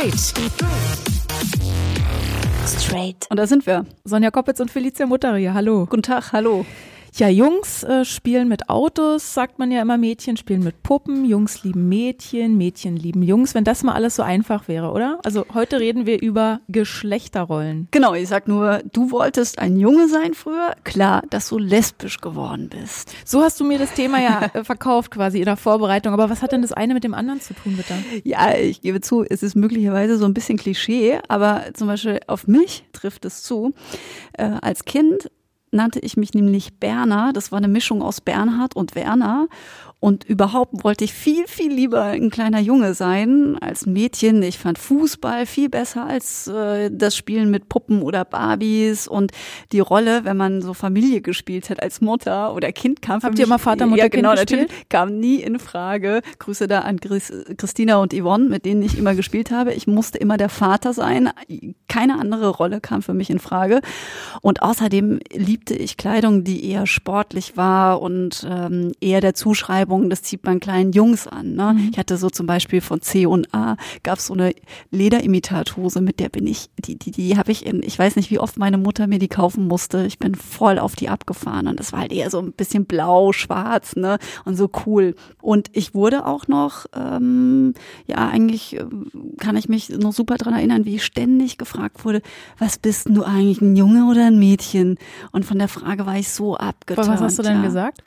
Straight. Straight. Und da sind wir. Sonja Koppitz und Felicia Mutter hier. Hallo. Guten Tag, hallo. Ja, Jungs äh, spielen mit Autos, sagt man ja immer. Mädchen spielen mit Puppen. Jungs lieben Mädchen, Mädchen lieben Jungs. Wenn das mal alles so einfach wäre, oder? Also heute reden wir über Geschlechterrollen. Genau, ich sag nur, du wolltest ein Junge sein früher. Klar, dass du lesbisch geworden bist. So hast du mir das Thema ja äh, verkauft quasi in der Vorbereitung. Aber was hat denn das eine mit dem anderen zu tun, bitte? Ja, ich gebe zu, es ist möglicherweise so ein bisschen Klischee, aber zum Beispiel auf mich trifft es zu. Äh, als Kind nannte ich mich nämlich Berner. Das war eine Mischung aus Bernhard und Werner. Und überhaupt wollte ich viel, viel lieber ein kleiner Junge sein als ein Mädchen. Ich fand Fußball viel besser als äh, das Spielen mit Puppen oder Barbies. Und die Rolle, wenn man so Familie gespielt hat als Mutter oder Kind kam für Habt ihr immer Vater, Mutter, ja, genau, Kind gespielt? natürlich, kam nie in Frage. Grüße da an Chris, Christina und Yvonne, mit denen ich immer gespielt habe. Ich musste immer der Vater sein. Keine andere Rolle kam für mich in Frage. Und außerdem liebte ich Kleidung, die eher sportlich war und ähm, eher der Zuschreibung, das zieht man kleinen Jungs an. Ne? Mhm. Ich hatte so zum Beispiel von C und A gab es so eine Lederimitathose, mit der bin ich, die, die, die habe ich in, ich weiß nicht, wie oft meine Mutter mir die kaufen musste. Ich bin voll auf die abgefahren und das war halt eher so ein bisschen blau, schwarz, ne? Und so cool. Und ich wurde auch noch, ähm, ja, eigentlich äh, kann ich mich noch super dran erinnern, wie ich ständig gefragt wurde, was bist denn du eigentlich, ein Junge oder ein Mädchen? Und von der Frage war ich so abgetan. Was hast du denn ja. gesagt?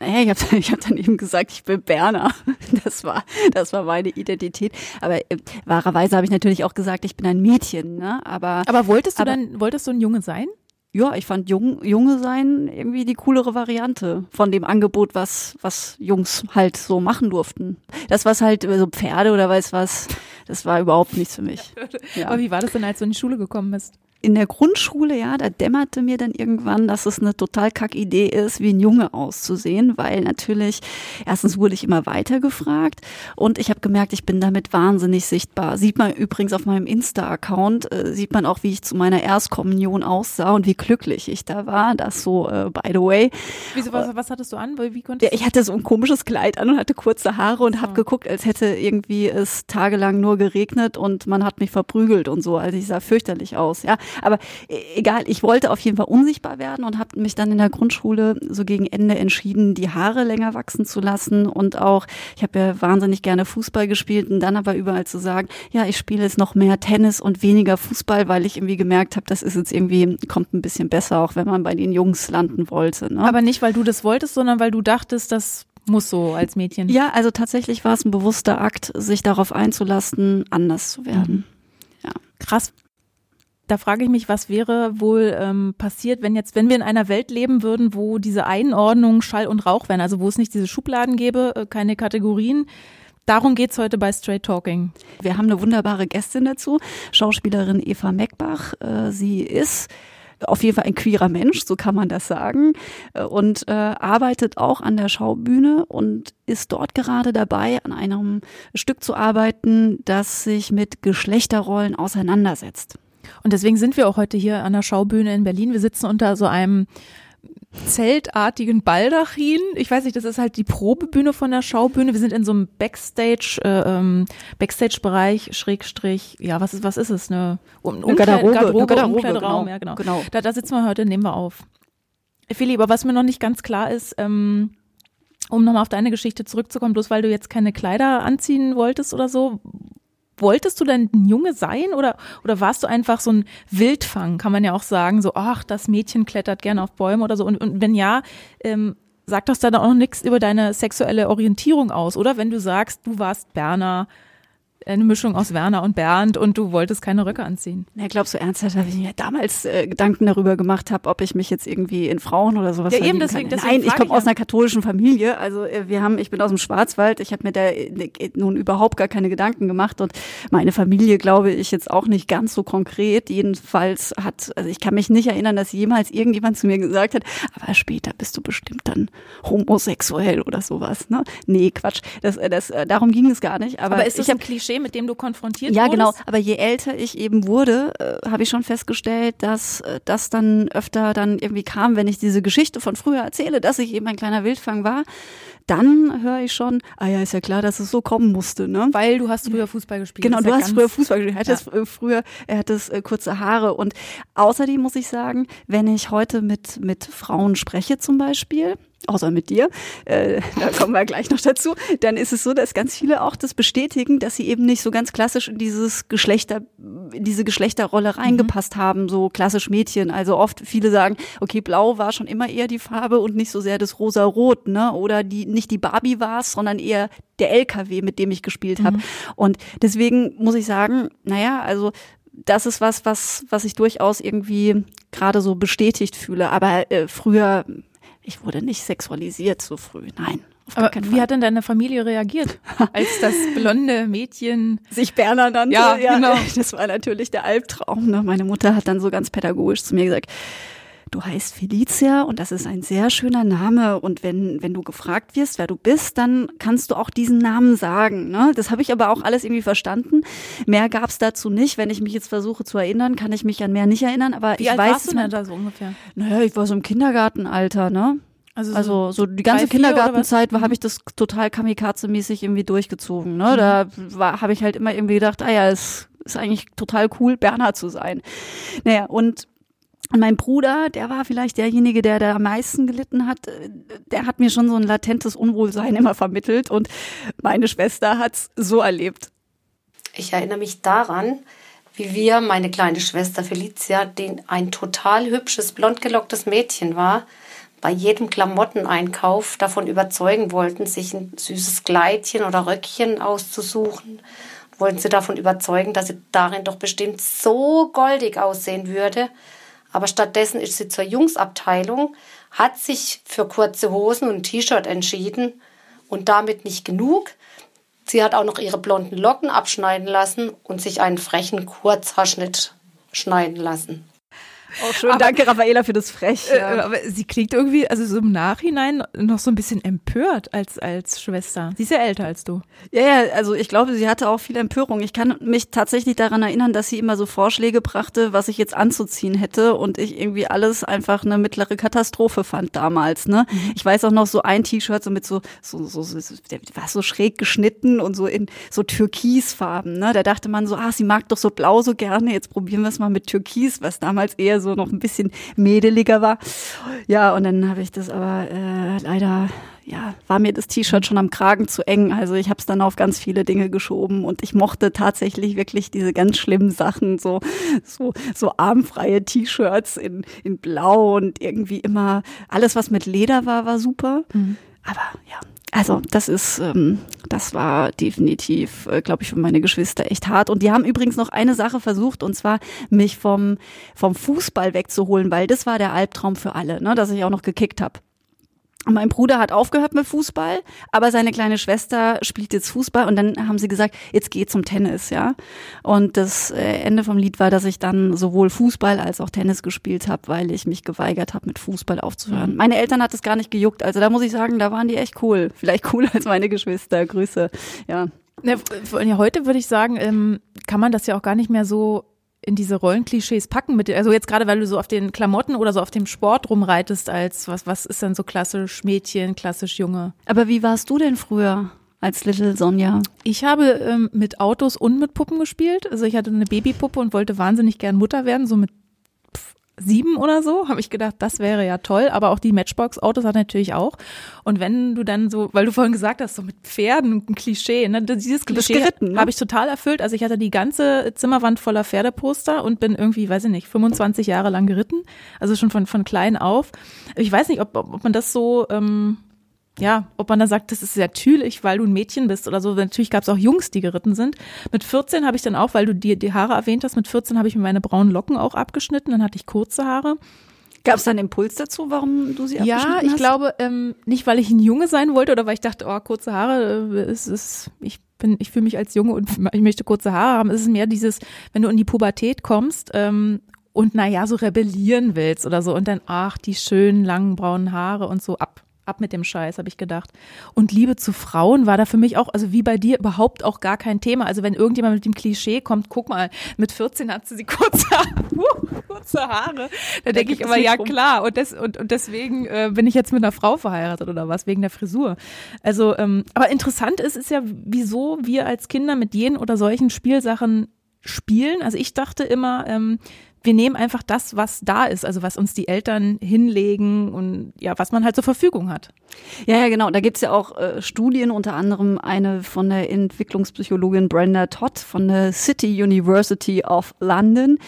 Naja, ich habe ich hab dann eben gesagt, ich bin Berner. Das war, das war meine Identität. Aber äh, wahrerweise habe ich natürlich auch gesagt, ich bin ein Mädchen. Ne? Aber, Aber wolltest du Aber- dann, wolltest du ein Junge sein? ja, ich fand Jung, Junge sein irgendwie die coolere Variante von dem Angebot, was, was Jungs halt so machen durften. Das, was halt äh, so Pferde oder weiß was, das war überhaupt nichts für mich. Ja. Aber wie war das denn, als du in die Schule gekommen bist? In der Grundschule, ja, da dämmerte mir dann irgendwann, dass es eine total kack Idee ist, wie ein Junge auszusehen, weil natürlich erstens wurde ich immer weiter gefragt und ich habe gemerkt, ich bin damit wahnsinnig sichtbar. Sieht man übrigens auf meinem Insta-Account, äh, sieht man auch, wie ich zu meiner Erstkommunion aussah und wie glücklich ich da war. Das so, äh, by the way. Wieso, was, was hattest du an? Wie konntest Ja, ich hatte so ein komisches Kleid an und hatte kurze Haare und habe geguckt, als hätte irgendwie es tagelang nur geregnet und man hat mich verprügelt und so. Also ich sah fürchterlich aus, ja. Aber e- egal, ich wollte auf jeden Fall unsichtbar werden und habe mich dann in der Grundschule so gegen Ende entschieden, die Haare länger wachsen zu lassen und auch, ich habe ja wahnsinnig gerne Fußball gespielt und dann aber überall zu sagen, ja, ich spiele jetzt noch mehr Tennis und weniger Fußball, weil ich irgendwie gemerkt habe, das ist jetzt irgendwie, kommt ein bisschen besser, auch wenn man bei den Jungs landen wollte. Ne? Aber nicht, weil du das wolltest, sondern weil du dachtest, das muss so als Mädchen. Ja, also tatsächlich war es ein bewusster Akt, sich darauf einzulassen, anders zu werden. Krass. Da frage ich mich, was wäre wohl ähm, passiert, wenn jetzt, wenn wir in einer Welt leben würden, wo diese Einordnung Schall und Rauch wären, also wo es nicht diese Schubladen gäbe, äh, keine Kategorien. Darum geht's heute bei Straight Talking. Wir haben eine wunderbare Gästin dazu, Schauspielerin Eva Meckbach. Äh, Sie ist auf jeden Fall ein queerer Mensch, so kann man das sagen, äh, und äh, arbeitet auch an der Schaubühne und ist dort gerade dabei, an einem Stück zu arbeiten, das sich mit Geschlechterrollen auseinandersetzt. Und deswegen sind wir auch heute hier an der Schaubühne in Berlin. Wir sitzen unter so einem zeltartigen Baldachin. Ich weiß nicht, das ist halt die Probebühne von der Schaubühne. Wir sind in so einem Backstage, äh, ähm, Backstage-Bereich, Schrägstrich, ja, was ist, was ist es? Eine, um, Eine Garderobe, Garderobe, Garderobe, Umkleideraum, genau. ja, genau. Genau. Da, da sitzen wir heute, nehmen wir auf. Philly, aber was mir noch nicht ganz klar ist, ähm, um nochmal auf deine Geschichte zurückzukommen, bloß weil du jetzt keine Kleider anziehen wolltest oder so, wolltest du denn ein Junge sein oder, oder warst du einfach so ein Wildfang, kann man ja auch sagen, so, ach, das Mädchen klettert gerne auf Bäume oder so. Und, und wenn ja, ähm, sagt das dann auch nichts über deine sexuelle Orientierung aus, oder? Wenn du sagst, du warst Berner, eine Mischung aus Werner und Bernd und du wolltest keine Röcke anziehen. Ja, glaubst du ernsthaft, dass ich mir damals äh, Gedanken darüber gemacht habe, ob ich mich jetzt irgendwie in Frauen oder sowas Ja, eben, deswegen- kann? deswegen Nein, ich komme aus einer katholischen Familie. Also äh, wir haben, ich bin aus dem Schwarzwald. Ich habe mir da äh, nun überhaupt gar keine Gedanken gemacht und meine Familie glaube ich jetzt auch nicht ganz so konkret. Jedenfalls hat, also ich kann mich nicht erinnern, dass jemals irgendjemand zu mir gesagt hat, aber später bist du bestimmt dann homosexuell oder sowas. Ne? Nee, Quatsch. Das, äh, das, äh, darum ging es gar nicht. Aber, Aber ist das ich hab, ein Klischee, mit dem du konfrontiert ja, wurdest? genau. Aber je älter ich eben wurde, äh, habe ich schon festgestellt, dass äh, das dann öfter dann irgendwie kam, wenn ich diese Geschichte von früher erzähle, dass ich eben ein kleiner Wildfang war, dann höre ich schon, ah ja, ist ja klar, dass es so kommen musste, ne? Weil du hast früher Fußball gespielt. Genau, du ja hast früher Fußball gespielt. Er hat ja. früher, er hat das äh, kurze Haare und außerdem muss ich sagen, wenn ich heute mit mit Frauen spreche zum Beispiel, außer mit dir, äh, da kommen wir gleich noch dazu, dann ist es so, dass ganz viele auch das bestätigen, dass sie eben nicht so ganz klassisch in dieses Geschlechter, in diese Geschlechterrolle mhm. reingepasst mhm. haben, so klassisch Mädchen. Also oft viele sagen, okay, blau war schon immer eher die Farbe und nicht so sehr das rosa-rot, ne? Oder die, nicht die Barbie war es, sondern eher der LKW, mit dem ich gespielt habe. Mhm. Und deswegen muss ich sagen, naja, also das ist was, was, was ich durchaus irgendwie gerade so bestätigt fühle. Aber äh, früher ich wurde nicht sexualisiert so früh, nein. Aber wie hat denn deine Familie reagiert, als das blonde Mädchen sich Berner nannte? Ja, ja, genau. Das war natürlich der Albtraum. Ne? Meine Mutter hat dann so ganz pädagogisch zu mir gesagt, du heißt Felicia und das ist ein sehr schöner Name und wenn, wenn du gefragt wirst, wer du bist, dann kannst du auch diesen Namen sagen. Ne? Das habe ich aber auch alles irgendwie verstanden. Mehr gab es dazu nicht. Wenn ich mich jetzt versuche zu erinnern, kann ich mich an mehr nicht erinnern, aber Wie ich alt weiß. Warst du denn da so ungefähr? Naja, ich war so im Kindergartenalter, ne? Also, also so die ganze Kindergartenzeit habe ich das total kamikaze-mäßig irgendwie durchgezogen. Ne? Mhm. Da habe ich halt immer irgendwie gedacht, ah ja, es ist eigentlich total cool, Berner zu sein. Naja, und mein Bruder, der war vielleicht derjenige, der da am meisten gelitten hat. Der hat mir schon so ein latentes Unwohlsein immer vermittelt und meine Schwester hat's so erlebt. Ich erinnere mich daran, wie wir, meine kleine Schwester Felicia, den ein total hübsches, blond gelocktes Mädchen war, bei jedem Klamotteneinkauf davon überzeugen wollten, sich ein süßes Kleidchen oder Röckchen auszusuchen. Wollten sie davon überzeugen, dass sie darin doch bestimmt so goldig aussehen würde. Aber stattdessen ist sie zur Jungsabteilung, hat sich für kurze Hosen und T-Shirt entschieden und damit nicht genug. Sie hat auch noch ihre blonden Locken abschneiden lassen und sich einen frechen Kurzhaarschnitt schneiden lassen. Oh, schön, aber, danke Raffaela für das Frech. Äh, ja. aber sie klingt irgendwie, also so im Nachhinein noch so ein bisschen empört als, als Schwester. Sie ist ja älter als du. Ja, ja, also ich glaube, sie hatte auch viel Empörung. Ich kann mich tatsächlich daran erinnern, dass sie immer so Vorschläge brachte, was ich jetzt anzuziehen hätte und ich irgendwie alles einfach eine mittlere Katastrophe fand damals. Ne? Mhm. Ich weiß auch noch so ein T-Shirt so mit so, so, so, so, der war so schräg geschnitten und so in so Türkisfarben. Ne? Da dachte man so, ah, sie mag doch so blau so gerne, jetzt probieren wir es mal mit Türkis, was damals eher so noch ein bisschen mädeliger war. Ja, und dann habe ich das aber äh, leider ja, war mir das T-Shirt schon am Kragen zu eng. Also ich habe es dann auf ganz viele Dinge geschoben und ich mochte tatsächlich wirklich diese ganz schlimmen Sachen, so so so armfreie T-Shirts in in Blau und irgendwie immer alles, was mit Leder war, war super. Mhm. Aber ja, also das ist, ähm, das war definitiv, äh, glaube ich, für meine Geschwister echt hart. Und die haben übrigens noch eine Sache versucht, und zwar mich vom vom Fußball wegzuholen, weil das war der Albtraum für alle, ne, dass ich auch noch gekickt habe. Mein Bruder hat aufgehört mit Fußball, aber seine kleine Schwester spielt jetzt Fußball und dann haben sie gesagt, jetzt geh zum Tennis, ja. Und das äh, Ende vom Lied war, dass ich dann sowohl Fußball als auch Tennis gespielt habe, weil ich mich geweigert habe, mit Fußball aufzuhören. Mhm. Meine Eltern hat es gar nicht gejuckt, also da muss ich sagen, da waren die echt cool. Vielleicht cooler als meine Geschwister. Grüße, ja. Ja, heute würde ich sagen, ähm, kann man das ja auch gar nicht mehr so in diese Rollenklischees packen mit, also jetzt gerade, weil du so auf den Klamotten oder so auf dem Sport rumreitest, als was, was ist denn so klassisch Mädchen, klassisch Junge? Aber wie warst du denn früher? als Little Sonja? Ich habe ähm, mit Autos und mit Puppen gespielt. Also ich hatte eine Babypuppe und wollte wahnsinnig gern Mutter werden, so mit sieben oder so, habe ich gedacht, das wäre ja toll. Aber auch die Matchbox-Autos hat natürlich auch. Und wenn du dann so, weil du vorhin gesagt hast, so mit Pferden, ein Klischee, ne, dieses Klischee ne? habe ich total erfüllt. Also ich hatte die ganze Zimmerwand voller Pferdeposter und bin irgendwie, weiß ich nicht, 25 Jahre lang geritten. Also schon von, von klein auf. Ich weiß nicht, ob, ob man das so ähm, ja, ob man da sagt, das ist sehr natürlich, weil du ein Mädchen bist oder so. Natürlich gab es auch Jungs, die geritten sind. Mit 14 habe ich dann auch, weil du dir die Haare erwähnt hast, mit 14 habe ich mir meine braunen Locken auch abgeschnitten, dann hatte ich kurze Haare. Gab es da einen Impuls dazu, warum du sie abgeschnitten hast? Ja, ich glaube ähm, nicht, weil ich ein Junge sein wollte oder weil ich dachte, oh, kurze Haare, äh, ist, ist, ich bin, ich fühle mich als Junge und ich möchte kurze Haare haben. Es ist mehr dieses, wenn du in die Pubertät kommst ähm, und naja, so rebellieren willst oder so und dann, ach, die schönen langen braunen Haare und so ab ab mit dem Scheiß, habe ich gedacht. Und Liebe zu Frauen war da für mich auch, also wie bei dir, überhaupt auch gar kein Thema. Also wenn irgendjemand mit dem Klischee kommt, guck mal, mit 14 hat sie die kurze, kurze Haare, da denke ich immer, ja klar. Und, des, und, und deswegen äh, bin ich jetzt mit einer Frau verheiratet oder was, wegen der Frisur. Also, ähm, aber interessant ist, ist ja, wieso wir als Kinder mit jenen oder solchen Spielsachen spielen. Also ich dachte immer, ähm, wir nehmen einfach das, was da ist, also was uns die Eltern hinlegen und ja, was man halt zur Verfügung hat. Ja, ja, genau. Da gibt's ja auch äh, Studien, unter anderem eine von der Entwicklungspsychologin Brenda Todd von der City University of London.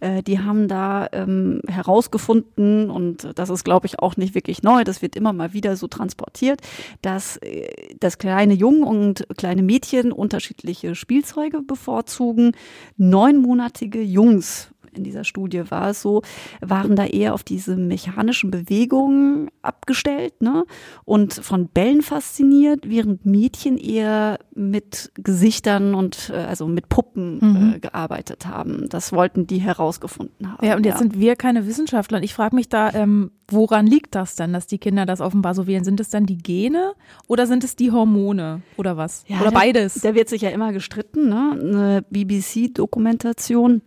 Äh, die haben da ähm, herausgefunden, und das ist, glaube ich, auch nicht wirklich neu, das wird immer mal wieder so transportiert, dass, äh, dass kleine Jungen und kleine Mädchen unterschiedliche Spielzeuge bevorzugen. Neunmonatige Jungs in dieser Studie war es so, waren da eher auf diese mechanischen Bewegungen abgestellt ne? und von Bällen fasziniert, während Mädchen eher mit Gesichtern und äh, also mit Puppen mhm. äh, gearbeitet haben. Das wollten die herausgefunden haben. Ja, und jetzt ja. sind wir keine Wissenschaftler. Und ich frage mich da, ähm, woran liegt das denn, dass die Kinder das offenbar so wählen? Sind es dann die Gene oder sind es die Hormone oder was? Ja, oder beides? Da wird sich ja immer gestritten. Ne? Eine BBC-Dokumentation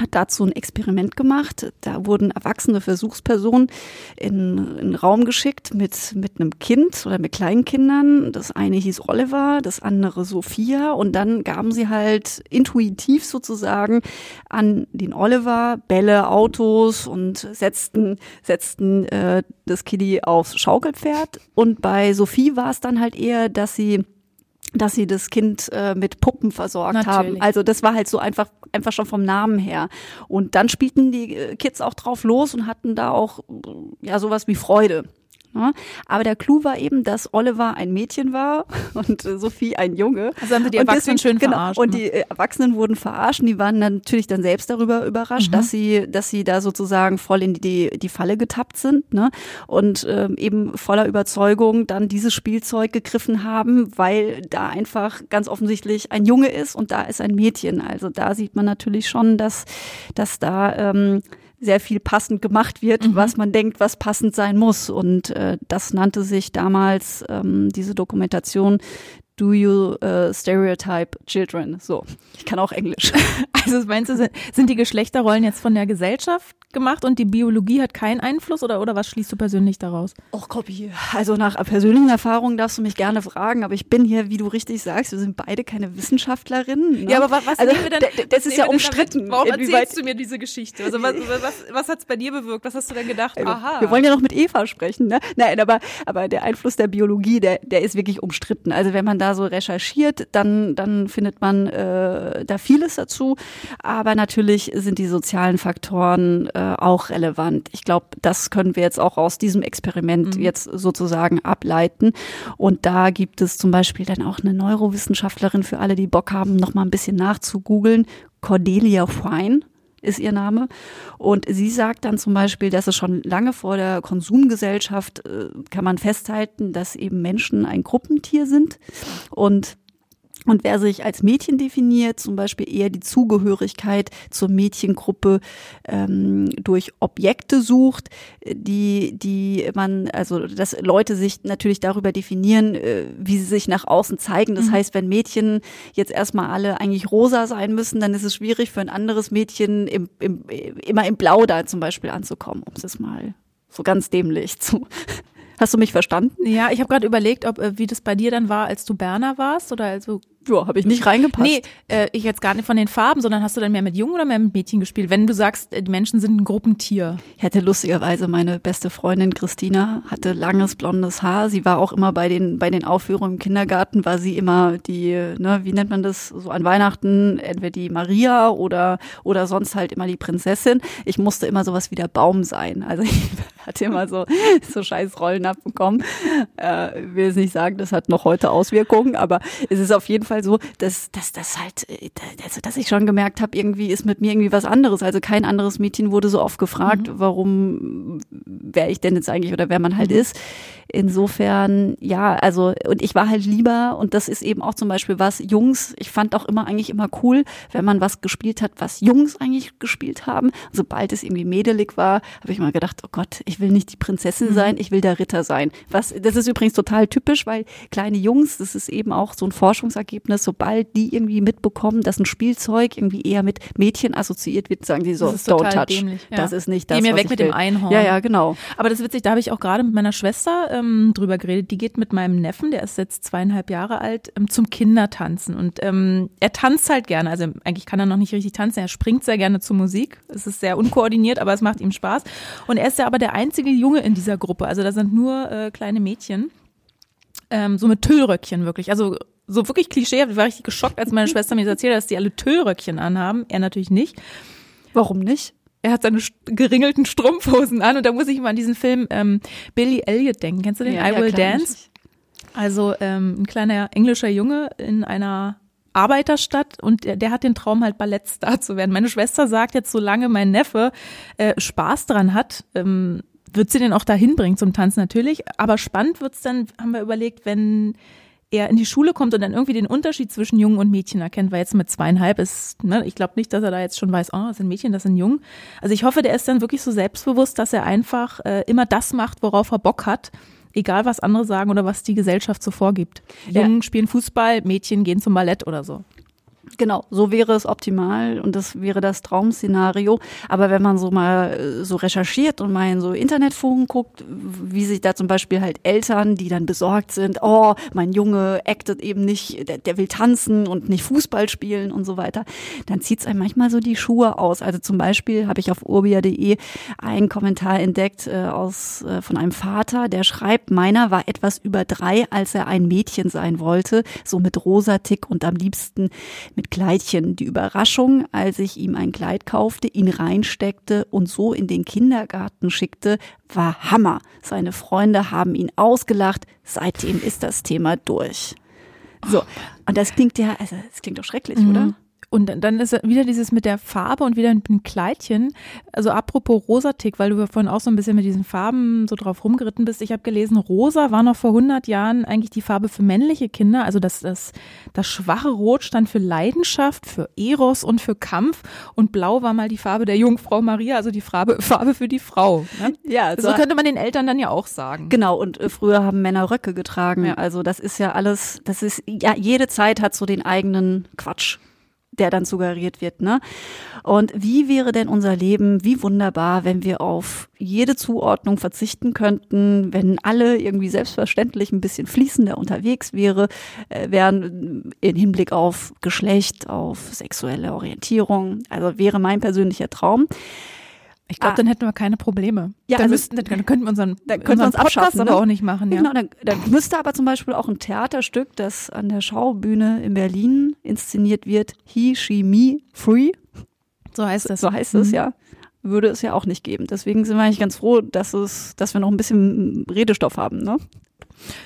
hat dazu ein Experiment gemacht. Da wurden erwachsene Versuchspersonen in, in einen Raum geschickt mit, mit einem Kind oder mit Kleinkindern. Das eine hieß Oliver, das andere Sophia. Und dann gaben sie halt intuitiv sozusagen an den Oliver Bälle, Autos und setzten, setzten äh, das Kiddie aufs Schaukelpferd. Und bei Sophie war es dann halt eher, dass sie dass sie das Kind äh, mit Puppen versorgt Natürlich. haben. Also das war halt so einfach einfach schon vom Namen her. Und dann spielten die äh, Kids auch drauf los und hatten da auch ja sowas wie Freude. Ne? Aber der Clou war eben, dass Oliver ein Mädchen war und Sophie ein Junge. Also haben sie die Erwachsenen deswegen, schön genau, verarscht. Und ne? die äh, Erwachsenen wurden verarscht. Und die waren natürlich dann selbst darüber überrascht, mhm. dass sie, dass sie da sozusagen voll in die, die Falle getappt sind. Ne? Und ähm, eben voller Überzeugung dann dieses Spielzeug gegriffen haben, weil da einfach ganz offensichtlich ein Junge ist und da ist ein Mädchen. Also da sieht man natürlich schon, dass, dass da ähm, sehr viel passend gemacht wird, mhm. was man denkt, was passend sein muss. Und äh, das nannte sich damals ähm, diese Dokumentation Do you uh, stereotype children? So, ich kann auch Englisch. Also meinst du, sind die Geschlechterrollen jetzt von der Gesellschaft gemacht und die Biologie hat keinen Einfluss oder, oder was schließt du persönlich daraus? Och, Copy. Also nach persönlichen Erfahrungen darfst du mich gerne fragen, aber ich bin hier, wie du richtig sagst, wir sind beide keine Wissenschaftlerinnen. Ne? Ja, aber was also, nehmen wir denn? Das ist ja umstritten. Warum erzählst du mir diese Geschichte? Also was, was, was hat's bei dir bewirkt? Was hast du denn gedacht? Aha. Wir wollen ja noch mit Eva sprechen, ne? Nein, aber, aber der Einfluss der Biologie, der, der ist wirklich umstritten. Also wenn man da so recherchiert, dann, dann findet man äh, da vieles dazu. Aber natürlich sind die sozialen Faktoren äh, äh, auch relevant. Ich glaube, das können wir jetzt auch aus diesem Experiment mhm. jetzt sozusagen ableiten. Und da gibt es zum Beispiel dann auch eine Neurowissenschaftlerin für alle, die Bock haben, noch mal ein bisschen nachzugoogeln. Cordelia Fine ist ihr Name. Und sie sagt dann zum Beispiel, dass es schon lange vor der Konsumgesellschaft äh, kann man festhalten, dass eben Menschen ein Gruppentier sind und und wer sich als Mädchen definiert, zum Beispiel eher die Zugehörigkeit zur Mädchengruppe ähm, durch Objekte sucht, die, die man, also dass Leute sich natürlich darüber definieren, äh, wie sie sich nach außen zeigen. Das mhm. heißt, wenn Mädchen jetzt erstmal alle eigentlich rosa sein müssen, dann ist es schwierig für ein anderes Mädchen im, im, immer im Blau da zum Beispiel anzukommen, um es mal so ganz dämlich zu Hast du mich verstanden? Ja, ich habe gerade überlegt, ob äh, wie das bei dir dann war, als du Berner warst oder also ja, habe ich nicht reingepasst. Nee, äh, ich jetzt gar nicht von den Farben, sondern hast du dann mehr mit Jungen oder mehr mit Mädchen gespielt? Wenn du sagst, äh, die Menschen sind ein Gruppentier. Ich hatte lustigerweise meine beste Freundin Christina, hatte langes blondes Haar. Sie war auch immer bei den, bei den Aufführungen im Kindergarten, war sie immer die, ne, wie nennt man das, so an Weihnachten, entweder die Maria oder, oder sonst halt immer die Prinzessin. Ich musste immer sowas wie der Baum sein. Also ich hatte immer so, so scheiß Rollen abbekommen. Äh, will jetzt nicht sagen, das hat noch heute Auswirkungen, aber es ist auf jeden Fall Fall so, dass, dass das halt, äh, also, dass ich schon gemerkt habe, irgendwie ist mit mir irgendwie was anderes. Also kein anderes Mädchen wurde so oft gefragt, mhm. warum wer ich denn jetzt eigentlich oder wer man halt mhm. ist. Insofern, ja, also, und ich war halt lieber, und das ist eben auch zum Beispiel was, Jungs, ich fand auch immer eigentlich immer cool, wenn man was gespielt hat, was Jungs eigentlich gespielt haben. Sobald es irgendwie mädelig war, habe ich mal gedacht, oh Gott, ich will nicht die Prinzessin mhm. sein, ich will der Ritter sein. Was, das ist übrigens total typisch, weil kleine Jungs, das ist eben auch so ein Forschungsergebnis, sobald die irgendwie mitbekommen, dass ein Spielzeug irgendwie eher mit Mädchen assoziiert wird, sagen sie so, don't touch. Dämlich, ja. Das ist nicht das, Geh mir weg mit will. dem Einhorn. Ja, ja, genau. Aber das ist witzig, da habe ich auch gerade mit meiner Schwester ähm, drüber geredet. Die geht mit meinem Neffen, der ist jetzt zweieinhalb Jahre alt, ähm, zum Kindertanzen. Und ähm, er tanzt halt gerne. Also eigentlich kann er noch nicht richtig tanzen. Er springt sehr gerne zur Musik. Es ist sehr unkoordiniert, aber es macht ihm Spaß. Und er ist ja aber der einzige Junge in dieser Gruppe. Also da sind nur äh, kleine Mädchen. Ähm, so mit Tüllröckchen wirklich. Also so wirklich Klischee. Ich war richtig geschockt, als meine Schwester mir das erzählt hat, dass die alle Tüllröckchen anhaben. Er natürlich nicht. Warum nicht? er hat seine geringelten Strumpfhosen an und da muss ich immer an diesen Film ähm, Billy Elliot denken. Kennst du den? Ja, I Will ja, Dance. Also ähm, ein kleiner englischer Junge in einer Arbeiterstadt und der, der, hat den Traum halt Ballettstar zu werden. Meine Schwester sagt jetzt, solange mein Neffe äh, Spaß dran hat, ähm, wird sie den auch dahin bringen zum Tanzen natürlich. Aber spannend wird's dann, haben wir überlegt, wenn er in die Schule kommt und dann irgendwie den Unterschied zwischen Jungen und Mädchen erkennt, weil jetzt mit zweieinhalb ist, ne, ich glaube nicht, dass er da jetzt schon weiß, oh, das sind Mädchen, das sind Jungen. Also ich hoffe, der ist dann wirklich so selbstbewusst, dass er einfach äh, immer das macht, worauf er Bock hat, egal was andere sagen oder was die Gesellschaft so vorgibt. Jungen ja. spielen Fußball, Mädchen gehen zum Ballett oder so. Genau, so wäre es optimal und das wäre das Traumszenario. Aber wenn man so mal äh, so recherchiert und mal in so Internetforen guckt, wie sich da zum Beispiel halt Eltern, die dann besorgt sind, oh, mein Junge actet eben nicht, der, der will tanzen und nicht Fußball spielen und so weiter, dann zieht es einem manchmal so die Schuhe aus. Also zum Beispiel habe ich auf urbia.de einen Kommentar entdeckt äh, aus, äh, von einem Vater, der schreibt, meiner war etwas über drei, als er ein Mädchen sein wollte, so mit rosa Tick und am liebsten mit Kleidchen. Die Überraschung, als ich ihm ein Kleid kaufte, ihn reinsteckte und so in den Kindergarten schickte, war Hammer. Seine Freunde haben ihn ausgelacht. Seitdem ist das Thema durch. So. Und das klingt ja, also, das klingt doch schrecklich, mhm. oder? Und dann ist wieder dieses mit der Farbe und wieder mit dem Kleidchen. Also apropos Rosatik, weil du vorhin auch so ein bisschen mit diesen Farben so drauf rumgeritten bist. Ich habe gelesen, rosa war noch vor 100 Jahren eigentlich die Farbe für männliche Kinder. Also das, das, das schwache Rot stand für Leidenschaft, für Eros und für Kampf. Und blau war mal die Farbe der Jungfrau Maria, also die Farbe, Farbe für die Frau. Ne? Ja, so, so könnte man den Eltern dann ja auch sagen. Genau, und äh, früher haben Männer Röcke getragen. Ja. Also das ist ja alles, das ist, ja, jede Zeit hat so den eigenen Quatsch der dann suggeriert wird. Ne? Und wie wäre denn unser Leben, wie wunderbar, wenn wir auf jede Zuordnung verzichten könnten, wenn alle irgendwie selbstverständlich ein bisschen fließender unterwegs wäre, äh, wären im Hinblick auf Geschlecht, auf sexuelle Orientierung. Also wäre mein persönlicher Traum. Ich glaube, ah. dann hätten wir keine Probleme. Ja, dann, also, müssten, dann könnten wir unseren, dann könnten wir uns Podcast aber ne? auch nicht machen. Ja. Genau, dann, dann müsste aber zum Beispiel auch ein Theaterstück, das an der Schaubühne in Berlin inszeniert wird, He, She, Me, Free. So heißt es. So heißt es, mhm. ja. Würde es ja auch nicht geben. Deswegen sind wir eigentlich ganz froh, dass es, dass wir noch ein bisschen Redestoff haben, ne?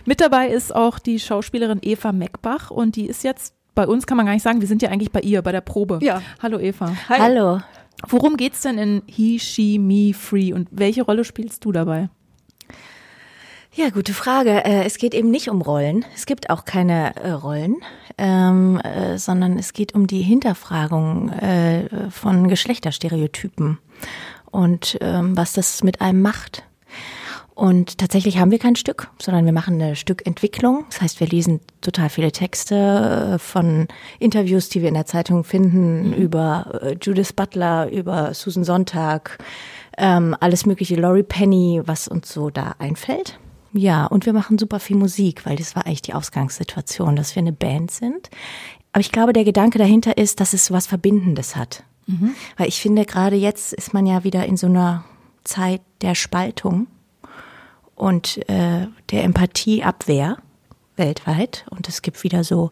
Mit dabei ist auch die Schauspielerin Eva Meckbach und die ist jetzt bei uns kann man gar nicht sagen, wir sind ja eigentlich bei ihr, bei der Probe. Ja. Hallo Eva. Hi. Hallo. Worum geht's denn in He, She, Me, Free und welche Rolle spielst du dabei? Ja, gute Frage. Äh, es geht eben nicht um Rollen. Es gibt auch keine äh, Rollen, ähm, äh, sondern es geht um die Hinterfragung von Geschlechterstereotypen und ähm, was das mit einem macht. Und tatsächlich haben wir kein Stück, sondern wir machen eine Stückentwicklung. Das heißt, wir lesen total viele Texte äh, von Interviews, die wir in der Zeitung finden, mhm. über äh, Judith Butler, über Susan Sonntag, ähm, alles mögliche, Laurie Penny, was uns so da einfällt. Ja, und wir machen super viel Musik, weil das war eigentlich die Ausgangssituation, dass wir eine Band sind. Aber ich glaube, der Gedanke dahinter ist, dass es so was Verbindendes hat. Mhm. Weil ich finde, gerade jetzt ist man ja wieder in so einer Zeit der Spaltung und äh, der Empathieabwehr weltweit. Und es gibt wieder so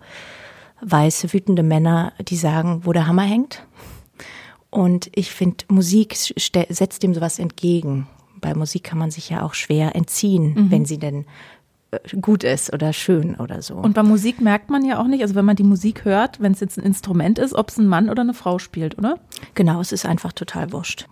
weiße, wütende Männer, die sagen, wo der Hammer hängt. Und ich finde, Musik setzt dem sowas entgegen. Bei Musik kann man sich ja auch schwer entziehen, mhm. wenn sie denn äh, gut ist oder schön oder so. Und bei Musik merkt man ja auch nicht, also wenn man die Musik hört, wenn es jetzt ein Instrument ist, ob es ein Mann oder eine Frau spielt, oder? genau, es ist einfach total wurscht.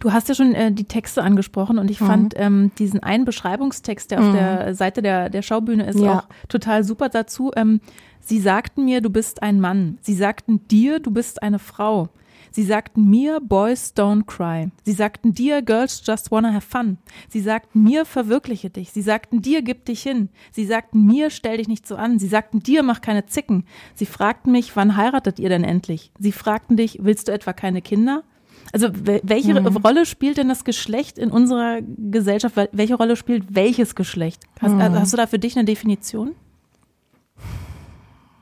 Du hast ja schon äh, die Texte angesprochen und ich fand ähm, diesen einen Beschreibungstext, der auf der Seite der, der Schaubühne ist, Ja. auch total super dazu. Ähm, Sie sagten mir, du bist ein Mann. Sie sagten dir, du bist eine Frau. Sie sagten mir, Boys don't cry. Sie sagten dir, Girls just wanna have fun. Sie sagten mir, verwirkliche dich. Sie sagten dir, gib dich hin. Sie sagten mir, stell dich nicht so an. Sie sagten dir, mach keine Zicken. Sie fragten mich, wann heiratet ihr denn endlich? Sie fragten dich, willst du etwa keine Kinder? Also wel- welche Rolle spielt denn das Geschlecht in unserer Gesellschaft? Wel- Welche Rolle spielt welches Geschlecht? Hast, also hast du da für dich eine Definition?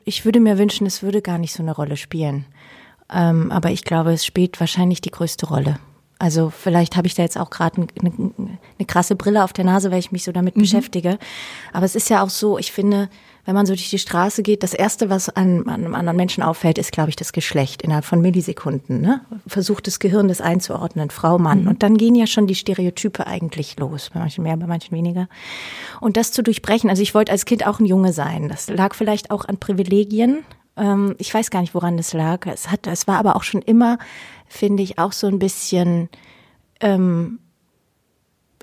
Ich würde mir wünschen, es würde gar nicht so eine Rolle spielen. Ähm, aber ich glaube, es spielt wahrscheinlich die größte Rolle. Also vielleicht habe ich da jetzt auch gerade eine, eine krasse Brille auf der Nase, weil ich mich so damit beschäftige. Aber es ist ja auch so, ich finde, wenn man so durch die Straße geht, das Erste, was an, an einem anderen Menschen auffällt, ist, glaube ich, das Geschlecht innerhalb von Millisekunden. Ne? Versucht das Gehirn das einzuordnen, Frau, Mann. Und dann gehen ja schon die Stereotype eigentlich los. Bei manchen mehr, bei manchen weniger. Und das zu durchbrechen, also ich wollte als Kind auch ein Junge sein. Das lag vielleicht auch an Privilegien. Ähm, ich weiß gar nicht, woran das lag. Es hat, es war aber auch schon immer, finde ich, auch so ein bisschen ähm,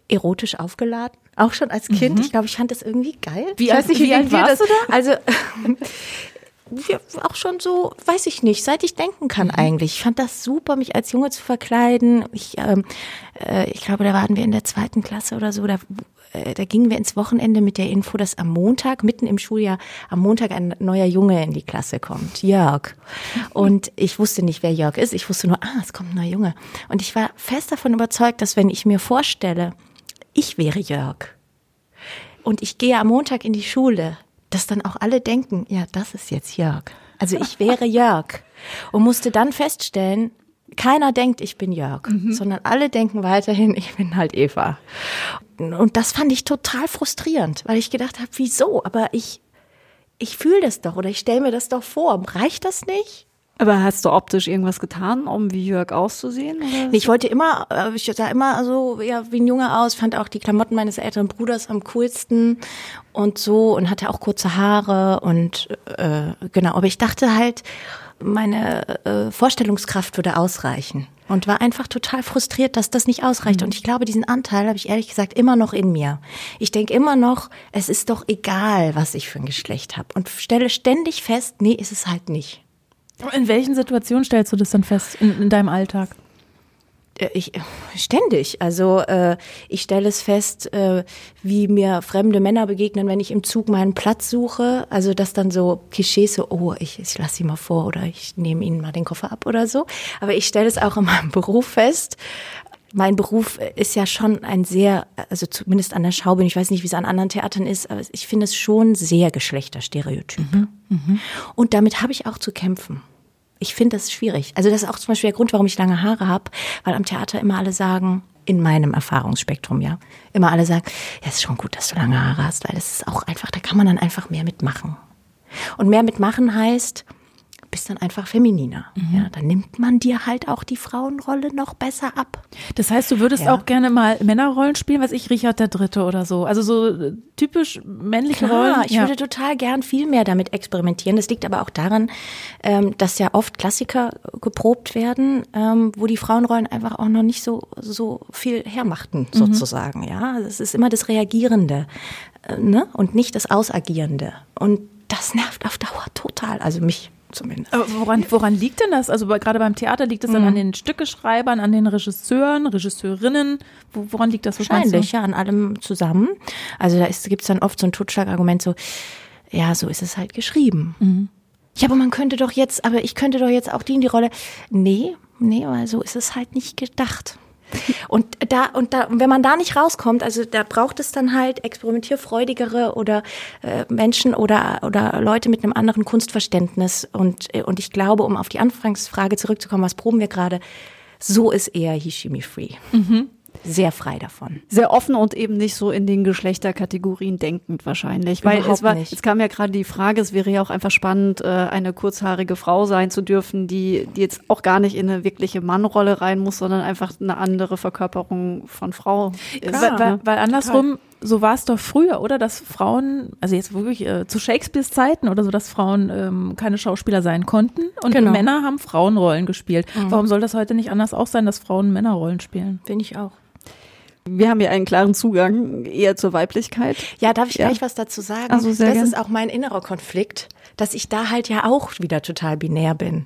erotisch aufgeladen. Auch schon als Kind. Ich glaube, ich fand das irgendwie geil. Wie ich alt- wie alt dir warst das, Also ja, auch schon so, weiß ich nicht, seit ich denken kann eigentlich. Ich fand das super, mich als Junge zu verkleiden. Ich, ähm, äh, ich glaube, da waren wir in der zweiten Klasse oder so. Da, äh, da gingen wir ins Wochenende mit der Info, dass am Montag, mitten im Schuljahr, am Montag ein neuer Junge in die Klasse kommt, Jörg. Und ich wusste nicht, wer Jörg ist. Ich wusste nur, ah, es kommt ein neuer Junge. Und ich war fest davon überzeugt, dass wenn ich mir vorstelle, ich wäre Jörg und ich gehe am Montag in die Schule, dass dann auch alle denken, ja, das ist jetzt Jörg. Also ich wäre Jörg und musste dann feststellen, keiner denkt, ich bin Jörg, sondern alle denken weiterhin, ich bin halt Eva. Und das fand ich total frustrierend, weil ich gedacht habe, wieso? Aber ich, ich fühle das doch oder ich stelle mir das doch vor. Reicht das nicht? Aber hast du optisch irgendwas getan, um wie Jörg auszusehen? Oder? Ich wollte immer, äh, ich sah immer so ja, wie ein Junge aus, fand auch die Klamotten meines älteren Bruders am coolsten und so und hatte auch kurze Haare und äh, genau. Aber ich dachte halt, meine äh, Vorstellungskraft würde ausreichen und war einfach total frustriert, dass das nicht ausreicht. Und ich glaube, diesen Anteil habe ich ehrlich gesagt immer noch in mir. Ich denke immer noch, es ist doch egal, was ich für ein Geschlecht habe und stelle ständig fest, nee, ist es halt nicht. In welchen Situationen stellst du das dann fest in, in deinem Alltag? Äh, Ich ständig. Also äh, ich stelle es fest, äh, wie mir fremde Männer begegnen, wenn ich im Zug meinen Platz suche. Also dass dann so Klischees so, oh, ich, ich lasse sie mal vor oder ich nehme ihnen mal den Koffer ab oder so. Aber ich stelle es auch in meinem Beruf fest. Mein Beruf ist ja schon ein sehr, also zumindest an der Schaubühne, ich weiß nicht, wie es an anderen Theatern ist, aber ich finde es schon sehr Geschlechterstereotyp. Und damit habe ich auch zu kämpfen. Ich finde das schwierig. Also das ist auch zum Beispiel der Grund, warum ich lange Haare habe, weil am Theater immer alle sagen, in meinem Erfahrungsspektrum, ja, immer alle sagen, ja, ist schon gut, dass du lange Haare hast, weil das ist auch einfach, da kann man dann einfach mehr mitmachen. Und mehr mitmachen heißt, bist dann einfach femininer. Ja, dann nimmt man dir halt auch die Frauenrolle noch besser ab. Das heißt, du würdest Ja. auch gerne mal Männerrollen spielen, was ich, Richard der Dritte oder so. Also so äh, typisch männliche Klar, Rollen. ich würde total gern viel mehr damit experimentieren. Das liegt aber auch daran, ähm, dass ja oft Klassiker geprobt werden, ähm, wo die Frauenrollen einfach auch noch nicht so so viel hermachten, sozusagen. Ja, es ist immer das Reagierende äh, ne? und nicht das Ausagierende. Und das nervt auf Dauer total. Also mich zumindest. Aber woran, woran liegt denn das? Also gerade beim Theater liegt es dann an den Stückeschreibern, an den Regisseuren, Regisseurinnen. Wo, woran liegt das? Wahrscheinlich, ja, an allem zusammen. Also da ist, gibt's dann oft so ein Totschlagargument, so, ja, so ist es halt geschrieben. Ja, aber man könnte doch jetzt, aber ich könnte doch jetzt auch die in die Rolle. Nee, nee, weil so ist es halt nicht gedacht. Und da, und da, und wenn man da nicht rauskommt, also da braucht es dann halt experimentierfreudigere oder äh, Menschen oder, oder Leute mit einem anderen Kunstverständnis. Und, äh, und ich glaube, um auf die Anfangsfrage zurückzukommen, was proben wir gerade? So ist eher Hishimi Free. Sehr frei davon. Sehr offen und eben nicht so in den Geschlechterkategorien denkend wahrscheinlich. Weil Überhaupt es war, nicht. es kam ja gerade die Frage, es wäre ja auch einfach spannend, äh, eine kurzhaarige Frau sein zu dürfen, die, die jetzt auch gar nicht in eine wirkliche Mannrolle rein muss, sondern einfach eine andere Verkörperung von Frau ist. Weil, weil, ne? weil andersrum so war es doch früher, oder? Dass Frauen, also jetzt wirklich äh, zu Shakespeares Zeiten oder so, dass Frauen ähm, keine Schauspieler sein konnten und Genau. Männer haben Frauenrollen gespielt. Warum soll das heute nicht anders auch sein, dass Frauen Männerrollen spielen? Finde ich auch. Wir haben ja einen klaren Zugang eher zur Weiblichkeit. Ja, darf ich Ja. gleich was dazu sagen? Also sehr das gern. ist auch mein innerer Konflikt, dass ich da halt ja auch wieder total binär bin.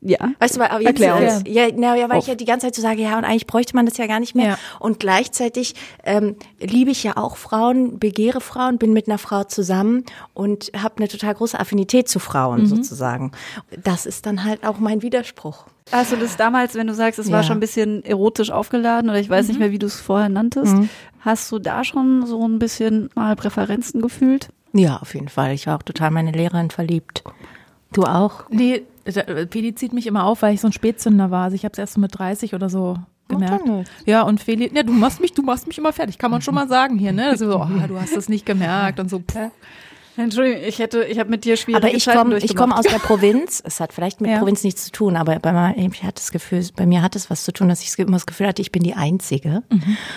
Ja. Weißt du, aber jetzt, Erklär uns. ja, na, ja, weil ich Auf. ja die ganze Zeit so sage, ja, und eigentlich bräuchte man das ja gar nicht mehr. Ja. Und gleichzeitig ähm, liebe ich ja auch Frauen, begehre Frauen, bin mit einer Frau zusammen und habe eine total große Affinität zu Frauen Mhm. sozusagen. Das ist dann halt auch mein Widerspruch. Hast du das damals, wenn du sagst, es war Ja. schon ein bisschen erotisch aufgeladen oder ich weiß nicht mehr, wie du es vorher nanntest, hast du da schon so ein bisschen mal Präferenzen gefühlt? Ja, auf jeden Fall. Ich war auch total meine Lehrerin verliebt. Du auch? Nee, Feli zieht mich immer auf, weil ich so ein Spätzünder war. Also ich habe es erst so mit 30 oder so gemerkt. Ja, und Feli, ja, du machst mich, du machst mich immer fertig, kann man schon mal sagen hier, ne? Also so, oh, du hast das nicht gemerkt und so. Pff. Entschuldigung, ich hätte, ich habe mit dir schwierige Aber ich komme ich komm durchgemacht. aus der Provinz. Es hat vielleicht mit Ja. Provinz nichts zu tun, aber bei mir, ich hatte das Gefühl, bei mir hat es was zu tun, dass ich immer das Gefühl hatte, ich bin die Einzige.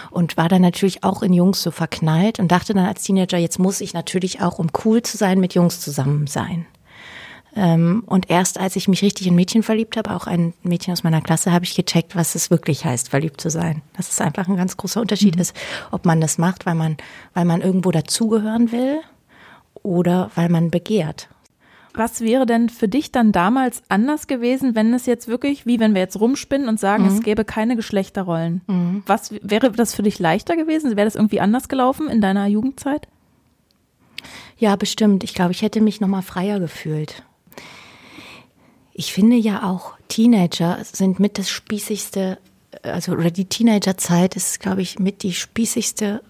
Und war dann natürlich auch in Jungs so verknallt und dachte dann als Teenager, jetzt muss ich natürlich auch, um cool zu sein, mit Jungs zusammen sein. Ähm, und erst als ich mich richtig in Mädchen verliebt habe, auch ein Mädchen aus meiner Klasse, habe ich gecheckt, was es wirklich heißt, verliebt zu sein. Dass es einfach ein ganz großer Unterschied ist, ob man das macht, weil man, weil man irgendwo dazugehören will oder weil man begehrt. Was wäre denn für dich dann damals anders gewesen, wenn es jetzt wirklich, wie wenn wir jetzt rumspinnen und sagen, Mhm. es gäbe keine Geschlechterrollen? Was wäre das für dich leichter gewesen? Wäre das irgendwie anders gelaufen in deiner Jugendzeit? Ja, bestimmt. Ich glaube, ich hätte mich noch mal freier gefühlt. Ich finde ja auch, Teenager sind mit das spießigste, also oder die Teenagerzeit ist, glaube ich, mit die spießigste,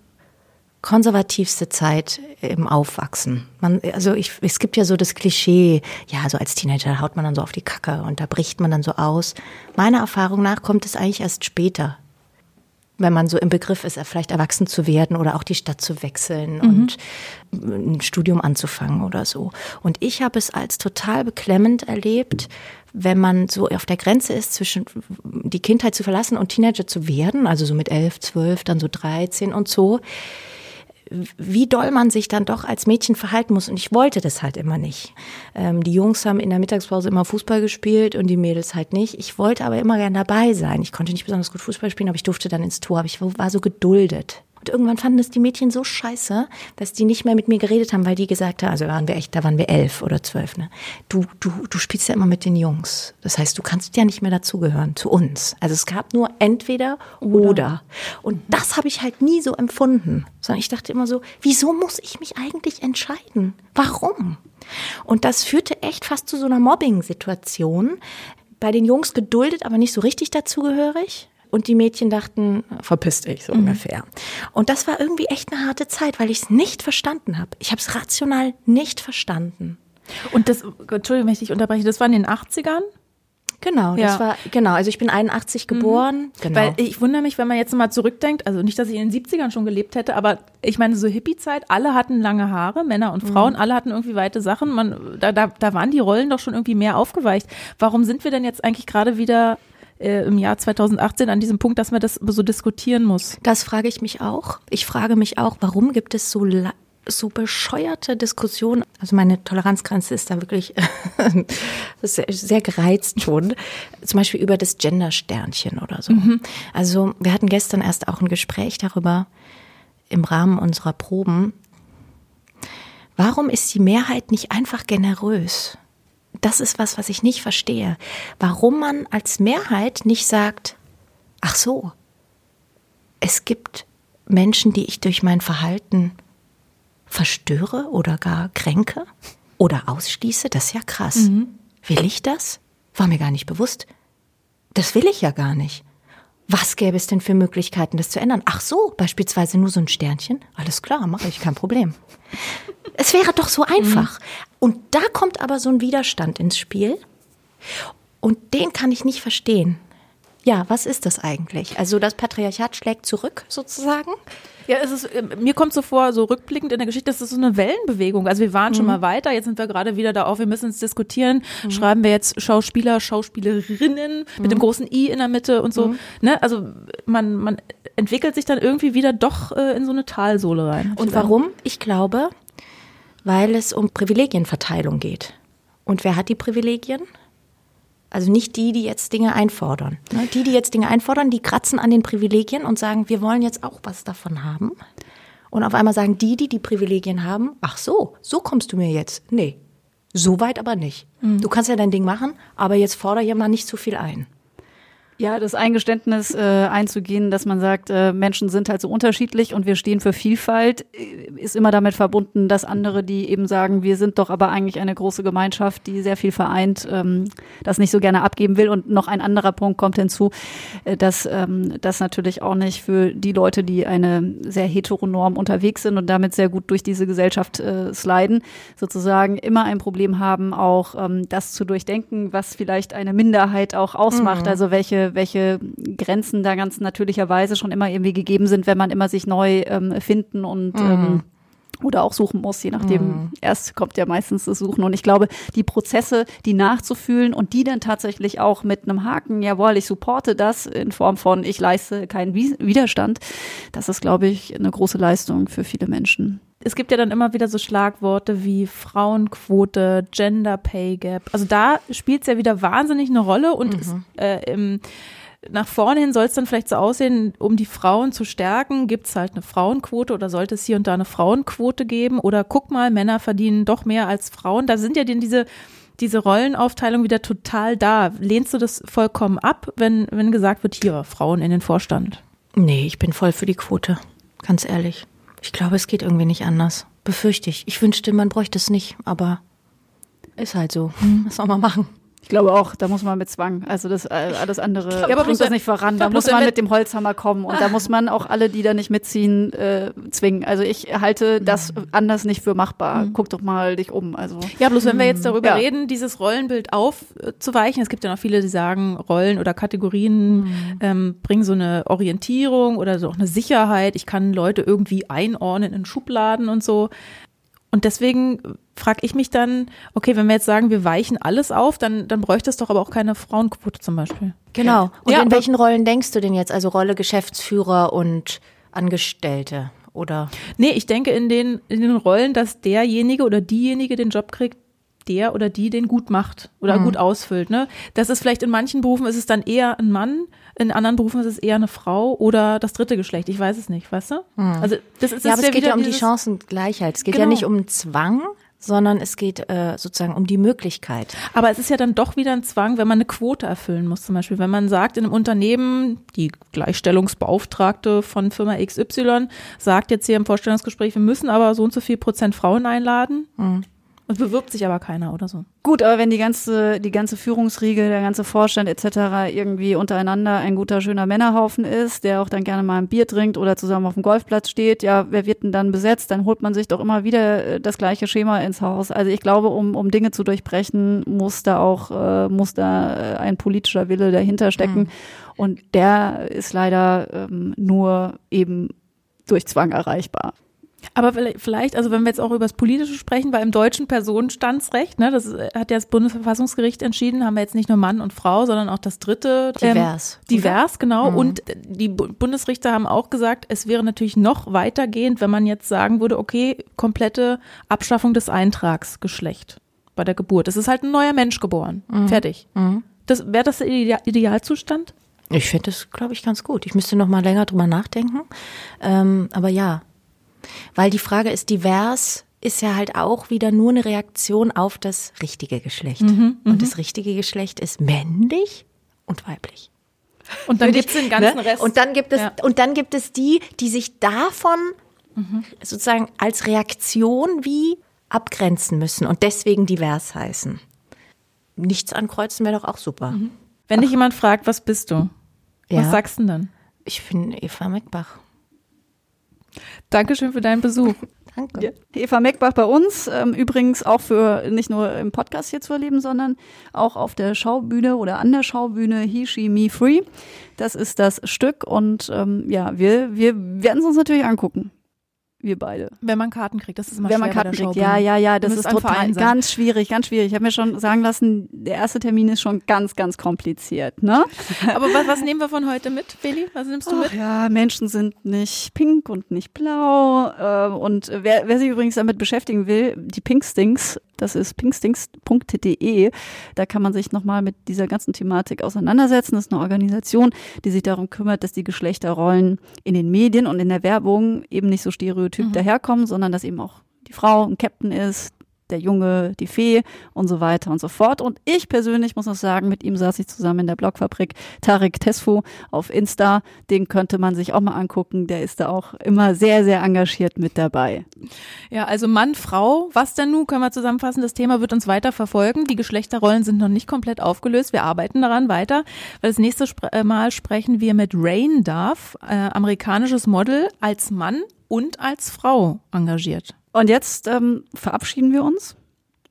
konservativste Zeit im Aufwachsen. Man, also ich, es gibt ja so das Klischee, ja, so als Teenager haut man dann so auf die Kacke und da bricht man dann so aus. Meiner Erfahrung nach kommt es eigentlich erst später wenn man so im Begriff ist, vielleicht erwachsen zu werden oder auch die Stadt zu wechseln und ein Studium anzufangen oder so. Und ich habe es als total beklemmend erlebt, wenn man so auf der Grenze ist zwischen die Kindheit zu verlassen und Teenager zu werden, also so mit elf, zwölf, dann so 13 und so, wie doll man sich dann doch als Mädchen verhalten muss. Und ich wollte das halt immer nicht. Ähm, die Jungs haben in der Mittagspause immer Fußball gespielt und die Mädels halt nicht. Ich wollte aber immer gern dabei sein. Ich konnte nicht besonders gut Fußball spielen, aber ich durfte dann ins Tor. Aber ich war so geduldet. Irgendwann fanden es die Mädchen so scheiße, dass die nicht mehr mit mir geredet haben, weil die gesagt haben, also waren wir echt, da waren wir elf oder zwölf, ne? Du, du, du spielst ja immer mit den Jungs. Das heißt, du kannst ja nicht mehr dazugehören, zu uns. Also es gab nur entweder oder. Und das habe ich halt nie so empfunden. Sondern ich dachte immer so, wieso muss ich mich eigentlich entscheiden? Warum? Und das führte echt fast zu so einer Mobbing-Situation. Bei den Jungs geduldet, aber nicht so richtig dazugehörig. Und die Mädchen dachten, verpiss dich, so ungefähr. Und das war irgendwie echt eine harte Zeit, weil ich es nicht verstanden habe. Ich habe es rational nicht verstanden. Und das, Entschuldigung, wenn ich dich unterbreche, das war in den 80ern? Genau, das Ja. war, genau, also ich bin 81 geboren. Genau. Weil ich wundere mich, wenn man jetzt mal zurückdenkt, also nicht, dass ich in den 70ern schon gelebt hätte, aber ich meine, so Hippie-Zeit, alle hatten lange Haare, Männer und Frauen, alle hatten irgendwie weite Sachen. Man, da, da, da waren die Rollen doch schon irgendwie mehr aufgeweicht. Warum sind wir denn jetzt eigentlich gerade wieder äh, im Jahr 2018 an diesem Punkt, dass man das so diskutieren muss? Das frage ich mich auch. Ich frage mich auch, warum gibt es so so bescheuerte Diskussionen. Also meine Toleranzgrenze ist da wirklich sehr, sehr gereizt schon. Zum Beispiel über das Gender-Sternchen oder so. Also wir hatten gestern erst auch ein Gespräch darüber im Rahmen unserer Proben. Warum ist die Mehrheit nicht einfach generös? Das ist was, was ich nicht verstehe. Warum man als Mehrheit nicht sagt, ach so, es gibt Menschen, die ich durch mein Verhalten verstöre oder gar kränke oder ausschließe. Das ist ja krass. Will ich das? War mir gar nicht bewusst. Das will ich ja gar nicht. Was gäbe es denn für Möglichkeiten, das zu ändern? Ach so, beispielsweise nur so ein Sternchen. Alles klar, mache ich, kein Problem. Es wäre doch so einfach. Und da kommt aber so ein Widerstand ins Spiel. Und den kann ich nicht verstehen. Ja, was ist das eigentlich? Also das Patriarchat schlägt zurück sozusagen? Ja, es ist, äh, mir kommt so vor, so rückblickend in der Geschichte, das ist so eine Wellenbewegung. Also wir waren schon mal weiter, jetzt sind wir gerade wieder da auf, wir müssen uns diskutieren. Schreiben wir jetzt Schauspieler, Schauspielerinnen mit dem großen I in der Mitte und so. Ne? Also man, man entwickelt sich dann irgendwie wieder doch äh, in so eine Talsohle rein. Und warum? Ich glaube, weil es um Privilegienverteilung geht. Und wer hat die Privilegien? Also nicht die, die jetzt Dinge einfordern. Ne? Die, die jetzt Dinge einfordern, die kratzen an den Privilegien und sagen, wir wollen jetzt auch was davon haben. Und auf einmal sagen die, die die Privilegien haben, ach so, so kommst du mir jetzt. Nee, so weit aber nicht. Du kannst ja dein Ding machen, aber jetzt fordere hier mal nicht zu viel ein. Ja, das Eingeständnis äh, einzugehen, dass man sagt, äh, Menschen sind halt so unterschiedlich und wir stehen für Vielfalt, äh, ist immer damit verbunden, dass andere, die eben sagen, wir sind doch aber eigentlich eine große Gemeinschaft, die sehr viel vereint, ähm, das nicht so gerne abgeben will. Und noch ein anderer Punkt kommt hinzu, äh, dass ähm, das natürlich auch nicht für die Leute, die eine sehr heteronorm unterwegs sind und damit sehr gut durch diese Gesellschaft äh, sliden, sozusagen immer ein Problem haben, auch ähm, das zu durchdenken, was vielleicht eine Minderheit auch ausmacht. Also welche, welche Grenzen da ganz natürlicherweise schon immer irgendwie gegeben sind, wenn man immer sich neu ähm, finden und ähm, oder auch suchen muss, je nachdem. Erst kommt ja meistens das Suchen. Und ich glaube, die Prozesse, die nachzufühlen und die dann tatsächlich auch mit einem Haken, jawohl, ich supporte das in Form von, ich leiste keinen Wi- Widerstand, das ist, glaube ich, eine große Leistung für viele Menschen. Es gibt ja dann immer wieder so Schlagworte wie Frauenquote, Gender Pay Gap. Also da spielt es ja wieder wahnsinnig eine Rolle und es, äh, im, nach vorne hin soll es dann vielleicht so aussehen, um die Frauen zu stärken, gibt es halt eine Frauenquote oder sollte es hier und da eine Frauenquote geben oder guck mal, Männer verdienen doch mehr als Frauen. Da sind ja denn diese diese Rollenaufteilung wieder total da. Lehnst du das vollkommen ab, wenn, wenn gesagt wird, hier, Frauen in den Vorstand? Nee, ich bin voll für die Quote. Ganz ehrlich. Ich glaube, es geht irgendwie nicht anders. Befürchte ich. Ich wünschte, man bräuchte es nicht, aber ist halt so. Was soll man machen? Ich glaube auch, da muss man mit Zwang. Also das äh, alles andere Ja, aber bringt bloß das nicht voran. Da muss man mit dem Holzhammer kommen und da muss man auch alle, die da nicht mitziehen, äh, zwingen. Also ich halte das anders nicht für machbar. Guck doch mal dich um. Also Ja, bloß wenn wir jetzt darüber Ja. reden, dieses Rollenbild aufzuweichen, es gibt ja noch viele, die sagen, Rollen oder Kategorien ähm, bringen so eine Orientierung oder so auch eine Sicherheit. Ich kann Leute irgendwie einordnen in Schubladen und so. Und deswegen frage ich mich dann, okay, wenn wir jetzt sagen, wir weichen alles auf, dann, dann bräuchte es doch aber auch keine Frauenquote zum Beispiel. Genau. Und Ja, in welchen Rollen denkst du denn jetzt? Also Rolle Geschäftsführer und Angestellte oder? Nee, ich denke in den, in den Rollen, dass derjenige oder diejenige den Job kriegt, der oder die den gut macht oder gut ausfüllt. Ne? Das ist vielleicht in manchen Berufen ist es dann eher ein Mann, in anderen Berufen ist es eher eine Frau oder das dritte Geschlecht. Ich weiß es nicht, weißt du? Also das ist Ja, das aber es geht ja um die Chancengleichheit. Es geht ja Genau. nicht um Zwang, sondern es geht äh, sozusagen um die Möglichkeit. Aber es ist ja dann doch wieder ein Zwang, wenn man eine Quote erfüllen muss. Zum Beispiel, wenn man sagt, in einem Unternehmen, die Gleichstellungsbeauftragte von Firma XY sagt jetzt hier im Vorstellungsgespräch, wir müssen aber so und so viel Prozent Frauen einladen. Und bewirbt sich aber keiner oder so. Gut, aber wenn die ganze, die ganze Führungsriege, der ganze Vorstand etc. irgendwie untereinander ein guter, schöner Männerhaufen ist, der auch dann gerne mal ein Bier trinkt oder zusammen auf dem Golfplatz steht, ja, wer wird denn dann besetzt? Dann holt man sich doch immer wieder äh, das gleiche Schema ins Haus. Also ich glaube, um, um Dinge zu durchbrechen, muss da auch, äh, muss da äh, ein politischer Wille dahinter stecken. Und der ist leider ähm, nur eben durch Zwang erreichbar. Aber vielleicht- also wenn wir jetzt auch über das Politische sprechen, weil im deutschen Personenstandsrecht, ne, das äh, hat ja das Bundesverfassungsgericht entschieden, haben wir jetzt nicht nur Mann und Frau, sondern auch das dritte. Divers, Ähm, divers, genau. Und die Bu- Bundesrichter haben auch gesagt, es wäre natürlich noch weitergehend, wenn man jetzt sagen würde, okay, komplette Abschaffung des Eintrags Geschlecht bei der Geburt. Es ist halt ein neuer Mensch geboren. Fertig. Das, wäre das der Idea- Idealzustand? Ich finde das, glaube ich, ganz gut. Ich müsste noch mal länger drüber nachdenken. Ähm, aber ja, weil die Frage ist, divers ist ja halt auch wieder nur eine Reaktion auf das richtige Geschlecht. und das richtige Geschlecht ist männlich und weiblich. Und dann gibt's den ganzen Ne? Rest. Und dann gibt es Ja. und dann gibt es die, die sich davon sozusagen als Reaktion wie abgrenzen müssen und deswegen divers heißen. Nichts ankreuzen wäre doch auch super. Wenn dich jemand fragt, was bist du? Was Ja. sagst du denn dann? Ich bin Eva Meckbach. Dankeschön für deinen Besuch. Danke. Ja. Eva Meckbach bei uns, ähm, übrigens auch für nicht nur im Podcast hier zu erleben, sondern auch auf der Schaubühne oder an der Schaubühne He, She, Me Free. Das ist das Stück und ähm, ja, wir, wir werden es uns natürlich angucken wir beide. Wenn man Karten kriegt, das ist immer Wenn man Karten kriegt, ja, ja, ja, das ist total ganz schwierig, ganz schwierig. Ich habe mir schon sagen lassen, der erste Termin ist schon ganz, ganz kompliziert, ne? Aber was, was nehmen wir von heute mit, Feli? Was nimmst du Ach mit? ja, Menschen sind nicht pink und nicht blau. Äh, und wer, wer sich übrigens damit beschäftigen will, die Pinkstinks, das ist pinkstinks.de, da kann man sich nochmal mit dieser ganzen Thematik auseinandersetzen. Das ist eine Organisation, die sich darum kümmert, dass die Geschlechterrollen in den Medien und in der Werbung eben nicht so stereotyp daherkommen, sondern dass eben auch die Frau ein Captain ist, der Junge, die Fee und so weiter und so fort. Und ich persönlich muss noch sagen, mit ihm saß ich zusammen in der Blogfabrik Tarek Tesfu auf Insta. Den könnte man sich auch mal angucken. Der ist da auch immer sehr, sehr engagiert mit dabei. Ja, also Mann, Frau, was denn nun, können wir zusammenfassen, das Thema wird uns weiter verfolgen. Die Geschlechterrollen sind noch nicht komplett aufgelöst. Wir arbeiten daran weiter. Weil das nächste äh, Mal sprechen wir mit Rain Duff, äh, amerikanisches Model, als Mann und als Frau engagiert. Und jetzt ähm, verabschieden wir uns.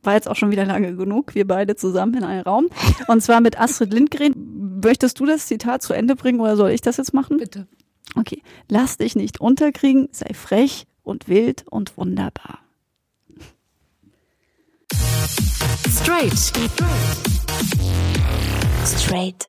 War jetzt auch schon wieder lange genug, wir beide zusammen in einem Raum. Und zwar mit Astrid Lindgren. Möchtest du das Zitat zu Ende bringen oder soll ich das jetzt machen? Bitte. Okay. Lass dich nicht unterkriegen, sei frech und wild und wunderbar. Straight. Straight.